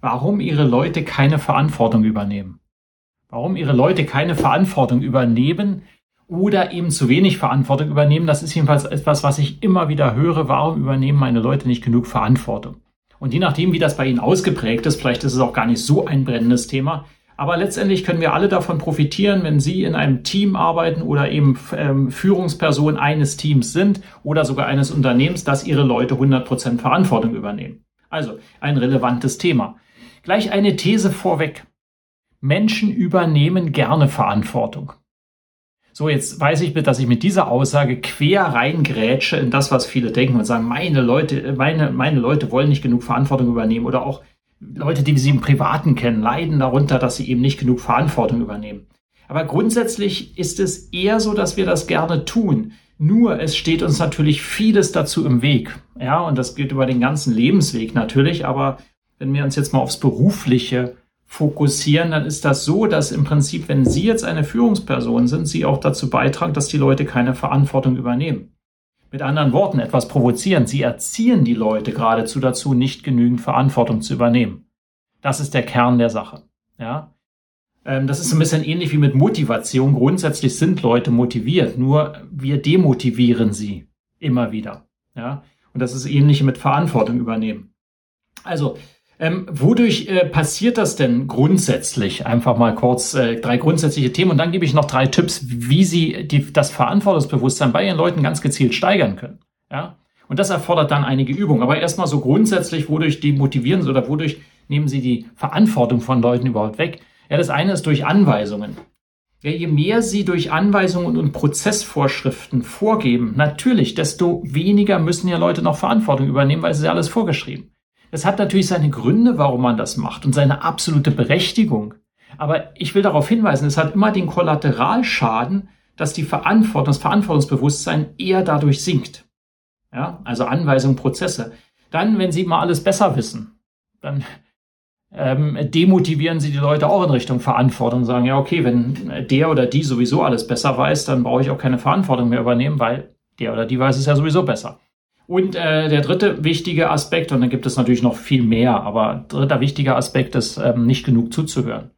warum ihre Leute keine Verantwortung übernehmen. Warum ihre Leute keine Verantwortung übernehmen oder eben zu wenig Verantwortung übernehmen, das ist jedenfalls etwas, was ich immer wieder höre. Warum übernehmen meine Leute nicht genug Verantwortung? Und je nachdem, wie das bei Ihnen ausgeprägt ist, vielleicht ist es auch gar nicht so ein brennendes Thema, aber letztendlich können wir alle davon profitieren, wenn Sie in einem Team arbeiten oder eben ähm, Führungsperson eines Teams sind oder sogar eines Unternehmens, dass Ihre Leute 100% Verantwortung übernehmen. Also ein relevantes Thema. Gleich eine These vorweg. Menschen übernehmen gerne Verantwortung. So, jetzt weiß ich, dass ich mit dieser Aussage quer reingrätsche in das, was viele denken und sagen, meine Leute, meine, meine Leute wollen nicht genug Verantwortung übernehmen oder auch Leute, die sie im Privaten kennen, leiden darunter, dass sie eben nicht genug Verantwortung übernehmen. Aber grundsätzlich ist es eher so, dass wir das gerne tun. Nur es steht uns natürlich vieles dazu im Weg. Ja, und das geht über den ganzen Lebensweg natürlich, aber wenn wir uns jetzt mal aufs Berufliche fokussieren, dann ist das so, dass im Prinzip, wenn Sie jetzt eine Führungsperson sind, Sie auch dazu beitragen, dass die Leute keine Verantwortung übernehmen. Mit anderen Worten, etwas provozieren. Sie erziehen die Leute geradezu dazu, nicht genügend Verantwortung zu übernehmen. Das ist der Kern der Sache. Ja. Ähm, das ist ein bisschen ähnlich wie mit Motivation. Grundsätzlich sind Leute motiviert, nur wir demotivieren sie immer wieder. Ja. Und das ist ähnlich mit Verantwortung übernehmen. Also, ähm, wodurch äh, passiert das denn grundsätzlich? Einfach mal kurz äh, drei grundsätzliche Themen und dann gebe ich noch drei Tipps, wie Sie die, das Verantwortungsbewusstsein bei Ihren Leuten ganz gezielt steigern können. Ja? Und das erfordert dann einige Übungen. Aber erstmal so grundsätzlich, wodurch demotivieren Sie oder wodurch nehmen Sie die Verantwortung von Leuten überhaupt weg? Ja, das eine ist durch Anweisungen. Ja, je mehr Sie durch Anweisungen und Prozessvorschriften vorgeben, natürlich, desto weniger müssen ja Leute noch Verantwortung übernehmen, weil es ist ja alles vorgeschrieben. Es hat natürlich seine Gründe, warum man das macht und seine absolute Berechtigung. Aber ich will darauf hinweisen, es hat immer den Kollateralschaden, dass die Verantwortung, das Verantwortungsbewusstsein eher dadurch sinkt. Ja, also Anweisungen, Prozesse. Dann, wenn Sie mal alles besser wissen, dann ähm, demotivieren Sie die Leute auch in Richtung Verantwortung und sagen, ja, okay, wenn der oder die sowieso alles besser weiß, dann brauche ich auch keine Verantwortung mehr übernehmen, weil der oder die weiß es ja sowieso besser. Und äh, der dritte wichtige Aspekt, und dann gibt es natürlich noch viel mehr, aber dritter wichtiger Aspekt ist, ähm, nicht genug zuzuhören.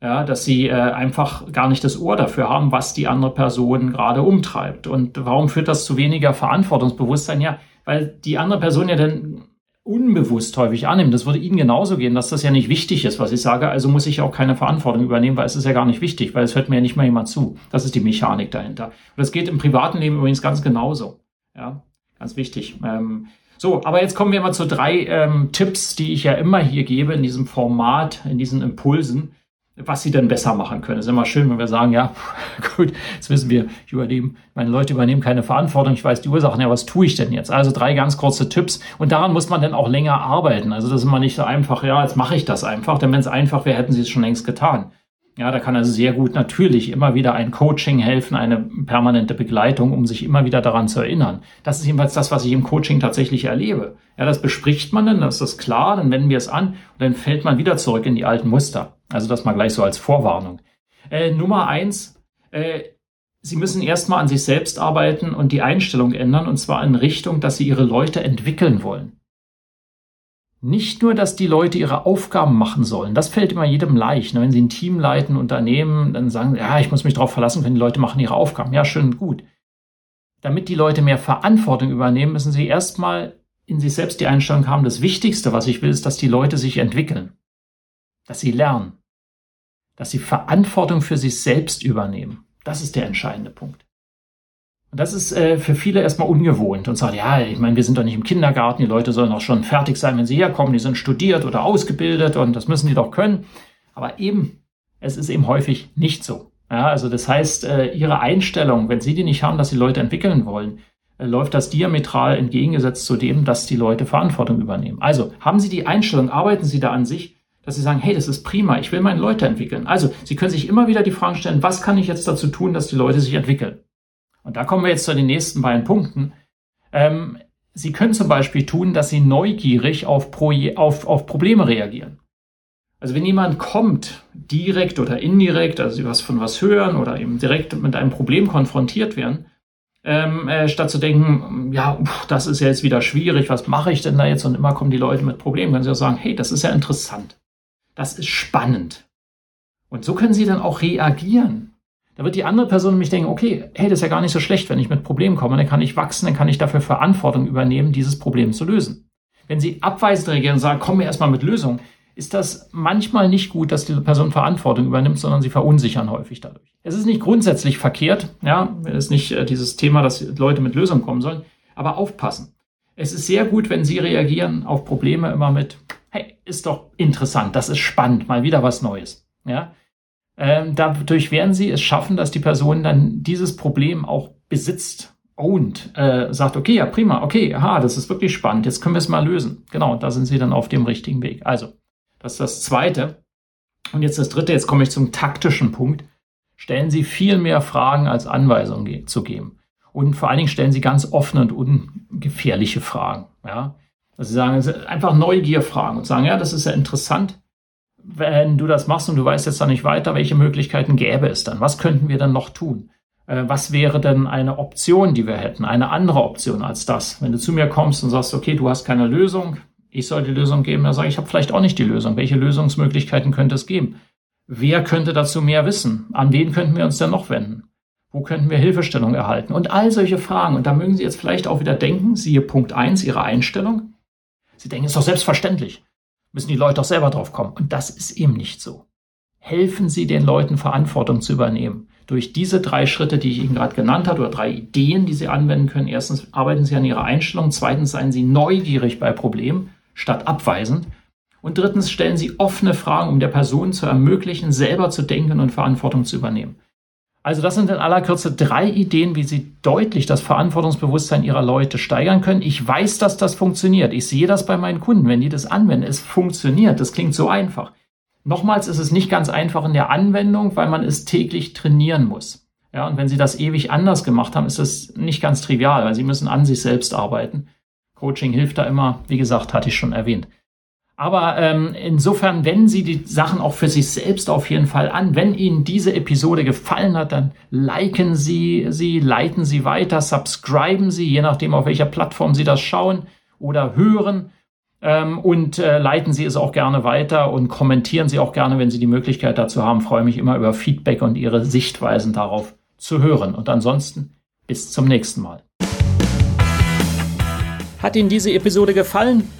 Ja, dass sie äh, einfach gar nicht das Ohr dafür haben, was die andere Person gerade umtreibt. Und warum führt das zu weniger Verantwortungsbewusstsein? Ja, weil die andere Person ja dann unbewusst häufig annimmt. Das würde Ihnen genauso gehen, dass das ja nicht wichtig ist, was ich sage. Also muss ich auch keine Verantwortung übernehmen, weil es ist ja gar nicht wichtig, weil es hört mir ja nicht mal jemand zu. Das ist die Mechanik dahinter. Und das geht im privaten Leben übrigens ganz genauso. Ja, Ganz wichtig. Ähm, so, aber jetzt kommen wir mal zu drei ähm, Tipps, die ich ja immer hier gebe in diesem Format, in diesen Impulsen, was sie denn besser machen können. Es ist immer schön, wenn wir sagen, ja, gut, jetzt wissen wir, ich übernehme, meine Leute übernehmen keine Verantwortung, ich weiß die Ursachen, ja, was tue ich denn jetzt? Also drei ganz kurze Tipps und daran muss man dann auch länger arbeiten. Also das ist immer nicht so einfach, ja, jetzt mache ich das einfach, denn wenn es einfach wäre, hätten sie es schon längst getan. Ja, da kann also sehr gut natürlich immer wieder ein Coaching helfen, eine permanente Begleitung, um sich immer wieder daran zu erinnern. Das ist jedenfalls das, was ich im Coaching tatsächlich erlebe. Ja, das bespricht man dann, das ist das klar, dann wenden wir es an und dann fällt man wieder zurück in die alten Muster. Also das mal gleich so als Vorwarnung. Äh, Nummer eins, äh, Sie müssen erstmal an sich selbst arbeiten und die Einstellung ändern, und zwar in Richtung, dass Sie Ihre Leute entwickeln wollen. Nicht nur, dass die Leute ihre Aufgaben machen sollen, das fällt immer jedem leicht. Ne? Wenn sie ein Team leiten, Unternehmen, dann sagen, ja, ich muss mich darauf verlassen können, die Leute machen ihre Aufgaben. Ja, schön gut. Damit die Leute mehr Verantwortung übernehmen, müssen sie erstmal in sich selbst die Einstellung haben, das Wichtigste, was ich will, ist, dass die Leute sich entwickeln, dass sie lernen, dass sie Verantwortung für sich selbst übernehmen. Das ist der entscheidende Punkt. Und das ist äh, für viele erstmal ungewohnt und sagt, ja, ich meine, wir sind doch nicht im Kindergarten, die Leute sollen auch schon fertig sein, wenn sie herkommen, die sind studiert oder ausgebildet und das müssen die doch können. Aber eben, es ist eben häufig nicht so. Ja, also das heißt, äh, ihre Einstellung, wenn sie die nicht haben, dass sie Leute entwickeln wollen, äh, läuft das diametral entgegengesetzt zu dem, dass die Leute Verantwortung übernehmen. Also haben Sie die Einstellung, arbeiten Sie da an sich, dass Sie sagen, hey, das ist prima, ich will meine Leute entwickeln. Also, Sie können sich immer wieder die Fragen stellen, was kann ich jetzt dazu tun, dass die Leute sich entwickeln? Und da kommen wir jetzt zu den nächsten beiden Punkten. Ähm, Sie können zum Beispiel tun, dass Sie neugierig auf, auf, auf Probleme reagieren. Also wenn jemand kommt, direkt oder indirekt, also Sie was von was hören oder eben direkt mit einem Problem konfrontiert werden, ähm, äh, statt zu denken, ja, pff, das ist ja jetzt wieder schwierig, was mache ich denn da jetzt? Und immer kommen die Leute mit Problemen, können Sie auch sagen, hey, das ist ja interessant, das ist spannend. Und so können Sie dann auch reagieren. Da wird die andere Person nämlich denken, okay, hey, das ist ja gar nicht so schlecht, wenn ich mit Problemen komme, dann kann ich wachsen, dann kann ich dafür Verantwortung übernehmen, dieses Problem zu lösen. Wenn Sie abweisend reagieren und sagen, komm mir erstmal mit Lösungen, ist das manchmal nicht gut, dass diese Person Verantwortung übernimmt, sondern sie verunsichern häufig dadurch. Es ist nicht grundsätzlich verkehrt, ja, es ist nicht äh, dieses Thema, dass Leute mit Lösungen kommen sollen, aber aufpassen. Es ist sehr gut, wenn Sie reagieren auf Probleme immer mit, hey, ist doch interessant, das ist spannend, mal wieder was Neues, ja. Ähm, dadurch werden Sie es schaffen, dass die Person dann dieses Problem auch besitzt und äh, sagt, okay, ja, prima, okay, aha, das ist wirklich spannend, jetzt können wir es mal lösen. Genau, da sind Sie dann auf dem richtigen Weg. Also, das ist das Zweite. Und jetzt das Dritte, jetzt komme ich zum taktischen Punkt. Stellen Sie viel mehr Fragen als Anweisungen zu geben. Und vor allen Dingen stellen Sie ganz offene und ungefährliche Fragen. Ja? Also Sie sagen einfach Neugierfragen und sagen, ja, das ist ja interessant. Wenn du das machst und du weißt jetzt da nicht weiter, welche Möglichkeiten gäbe es dann? Was könnten wir dann noch tun? Äh, was wäre denn eine Option, die wir hätten? Eine andere Option als das? Wenn du zu mir kommst und sagst, okay, du hast keine Lösung, ich soll die Lösung geben, dann sage ich, ich habe vielleicht auch nicht die Lösung. Welche Lösungsmöglichkeiten könnte es geben? Wer könnte dazu mehr wissen? An wen könnten wir uns denn noch wenden? Wo könnten wir Hilfestellung erhalten? Und all solche Fragen. Und da mögen Sie jetzt vielleicht auch wieder denken, siehe Punkt eins Ihre Einstellung. Sie denken, ist doch selbstverständlich. Müssen die Leute doch selber drauf kommen. Und das ist eben nicht so. Helfen Sie den Leuten, Verantwortung zu übernehmen. Durch diese drei Schritte, die ich Ihnen gerade genannt habe, oder drei Ideen, die Sie anwenden können. Erstens arbeiten Sie an Ihrer Einstellung. Zweitens seien Sie neugierig bei Problemen statt abweisend. Und drittens stellen Sie offene Fragen, um der Person zu ermöglichen, selber zu denken und Verantwortung zu übernehmen. Also das sind in aller Kürze drei Ideen, wie Sie deutlich das Verantwortungsbewusstsein Ihrer Leute steigern können. Ich weiß, dass das funktioniert. Ich sehe das bei meinen Kunden, wenn die das anwenden. Es funktioniert. Das klingt so einfach. Nochmals ist es nicht ganz einfach in der Anwendung, weil man es täglich trainieren muss. Ja, und wenn Sie das ewig anders gemacht haben, ist es nicht ganz trivial, weil Sie müssen an sich selbst arbeiten. Coaching hilft da immer, wie gesagt, hatte ich schon erwähnt. Aber ähm, insofern wenden Sie die Sachen auch für sich selbst auf jeden Fall an. Wenn Ihnen diese Episode gefallen hat, dann liken Sie sie, leiten Sie weiter, subscriben Sie, je nachdem, auf welcher Plattform Sie das schauen oder hören. Ähm, und äh, leiten Sie es auch gerne weiter und kommentieren Sie auch gerne, wenn Sie die Möglichkeit dazu haben. freue mich immer über Feedback und Ihre Sichtweisen darauf zu hören. Und ansonsten bis zum nächsten Mal. Hat Ihnen diese Episode gefallen?